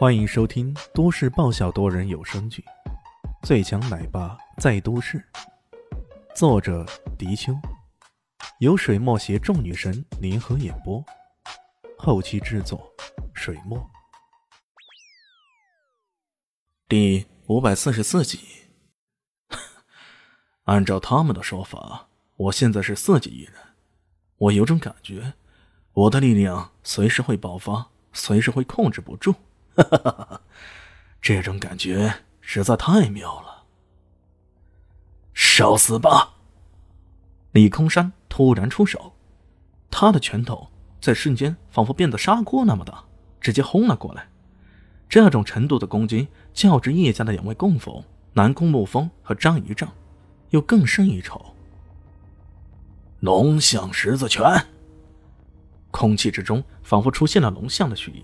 欢迎收听都市爆笑多人有声剧《最强奶爸在都市》，作者：迪秋，由水墨携众女神联合演播，后期制作：水墨。第五百四十四集。按照他们的说法，我现在是四级艺人，我有种感觉，我的力量随时会爆发，随时会控制不住。哈哈哈哈这种感觉实在太妙了！受死吧！李空山突然出手，他的拳头在瞬间仿佛变得砂锅那么大，直接轰了过来。这种程度的攻击，较之叶家的两位供奉南宫沐风和张仪丈，又更胜一筹。龙象十字拳，空气之中仿佛出现了龙象的血液。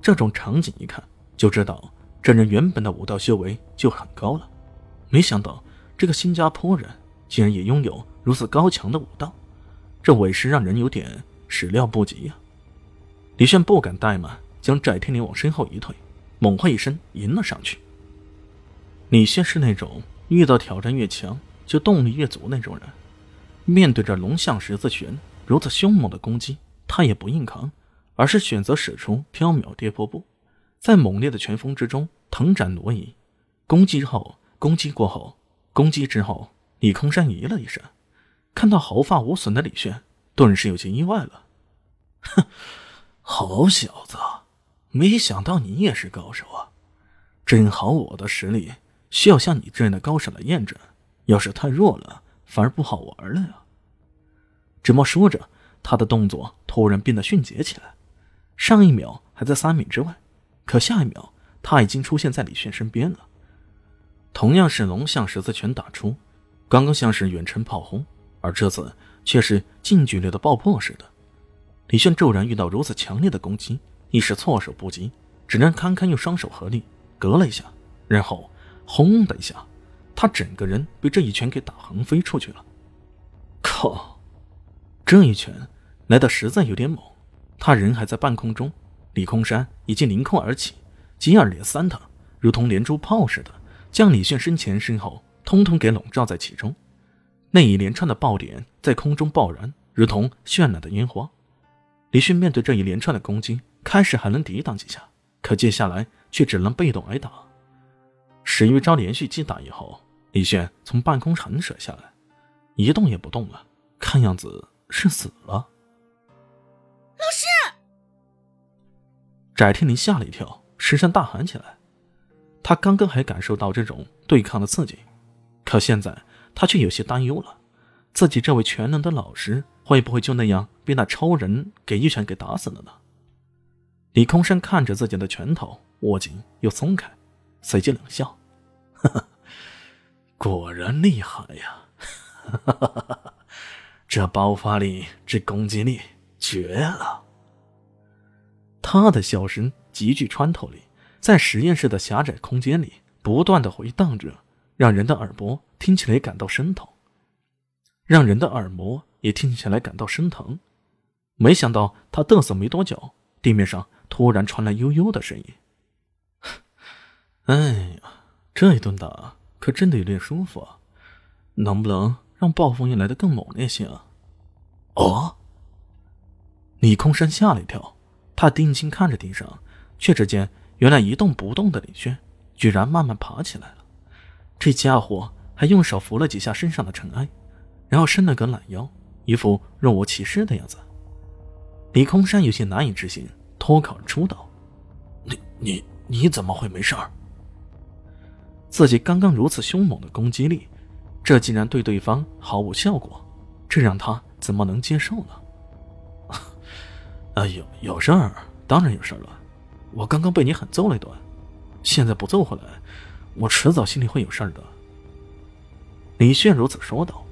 这种场景一看就知道，这人原本的武道修为就很高了。没想到这个新加坡人竟然也拥有如此高强的武道，这委实让人有点始料不及呀！李炫不敢怠慢，将翟天临往身后一退，猛喝一声迎了上去。李炫是那种遇到挑战越强就动力越足那种人，面对着龙象十字拳如此凶猛的攻击，他也不硬扛。而是选择使出飘渺跌破步，在猛烈的拳风之中腾展挪移，攻击后攻击过后攻击之后，李空山咦了一声，看到毫发无损的李炫，顿时有些意外了。哼，好小子，没想到你也是高手啊！正好我的实力需要像你这样的高手来验证，要是太弱了，反而不好玩了呀。这么说着，他的动作突然变得迅捷起来。上一秒还在三米之外，可下一秒他已经出现在李炫身边了。同样是龙象十字拳打出，刚刚像是远程炮轰，而这次却是近距离的爆破似的。李炫骤然遇到如此强烈的攻击，一时措手不及，只能堪堪用双手合力隔了一下，然后轰的一下，他整个人被这一拳给打横飞出去了。靠，这一拳来的实在有点猛。他人还在半空中，李空山已经凌空而起，接二连三的，如同连珠炮似的，将李炫身前身后通通给笼罩在其中。那一连串的爆点在空中爆燃，如同绚烂的烟花。李迅面对这一连串的攻击，开始还能抵挡几下，可接下来却只能被动挨打。十余招连续击打以后，李炫从半空横扯下来，一动也不动了，看样子是死了。翟天临吓了一跳，失声大喊起来。他刚刚还感受到这种对抗的刺激，可现在他却有些担忧了：自己这位全能的老师会不会就那样被那超人给一拳给打死了呢？李空山看着自己的拳头握紧又松开，随即冷笑：“哈哈，果然厉害呀！这爆发力，这攻击力。”绝了！他的笑声极具穿透力，在实验室的狭窄空间里不断的回荡着，让人的耳膜听起来感到生疼，让人的耳膜也听起来感到生疼。没想到他嘚瑟没多久，地面上突然传来悠悠的声音：“哎呀，这一顿打可真的有点舒服啊！能不能让暴风雨来的更猛烈些啊？”哦。李空山吓了一跳，他定睛看着地上，却只见原来一动不动的李轩居然慢慢爬起来了。这家伙还用手扶了几下身上的尘埃，然后伸了个懒腰，一副若无其事的样子。李空山有些难以置信，脱口而出道：“你你你怎么会没事儿？自己刚刚如此凶猛的攻击力，这竟然对对方毫无效果，这让他怎么能接受呢？”哎呦，有事儿，当然有事儿了。我刚刚被你狠揍了一顿，现在不揍回来，我迟早心里会有事儿的。李炫如此说道，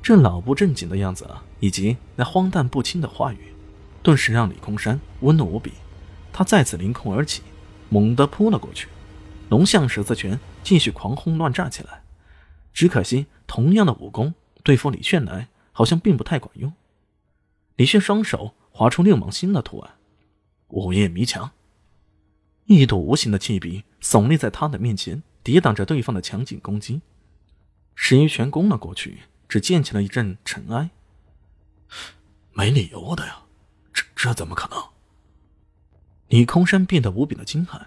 这老不正经的样子以及那荒诞不清的话语，顿时让李空山温怒无比。他再次凌空而起，猛地扑了过去，龙象十字拳继续狂轰乱炸起来。只可惜，同样的武功对付李炫来，好像并不太管用。李炫双手。划出六芒星的图案，午夜迷墙。一堵无形的气壁耸立在他的面前，抵挡着对方的强劲攻击。石一拳攻了过去，只溅起了一阵尘埃。没理由的呀，这这怎么可能？李空山变得无比的惊骇，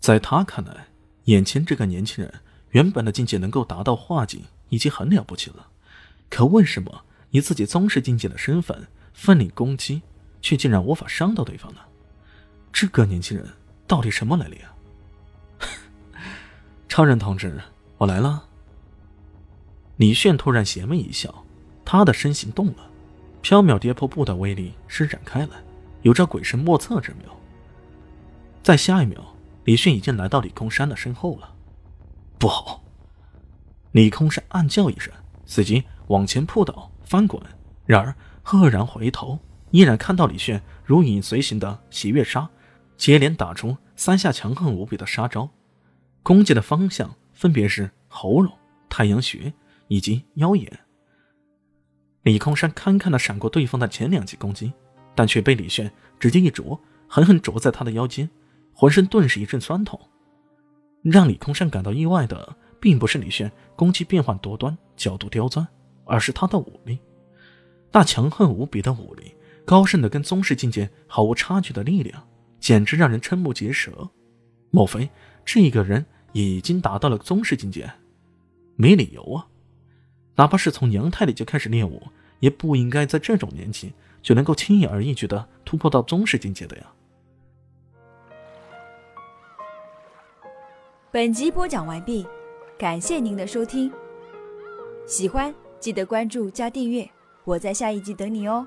在他看来，眼前这个年轻人原本的境界能够达到化境，已经很了不起了。可为什么以自己宗师境界的身份奋力攻击，却竟然无法伤到对方呢？这个年轻人到底什么来历啊？超人同志，我来了。李炫突然邪魅一笑，他的身形动了，缥缈跌破步的威力施展开来，有着鬼神莫测之妙。在下一秒，李炫已经来到李空山的身后了。不好！李空山暗叫一声，随即往前扑倒，翻滚。然而赫然回头，依然看到李炫如影随形的喜悦杀，接连打出三下强横无比的杀招，攻击的方向分别是喉咙、太阳穴。以及腰眼，李空山堪堪的闪过对方的前两记攻击，但却被李炫直接一啄，狠狠啄在他的腰间，浑身顿时一阵酸痛。让李空山感到意外的，并不是李炫攻击变幻多端、角度刁钻，而是他的武力，那强横无比的武力，高深的跟宗师境界毫无差距的力量，简直让人瞠目结舌。莫非这个人已经达到了宗师境界？没理由啊！哪怕是从娘胎里就开始练武，也不应该在这种年纪就能够轻而易举的突破到宗师境界的呀。本集播讲完毕，感谢您的收听。喜欢记得关注加订阅，我在下一集等你哦。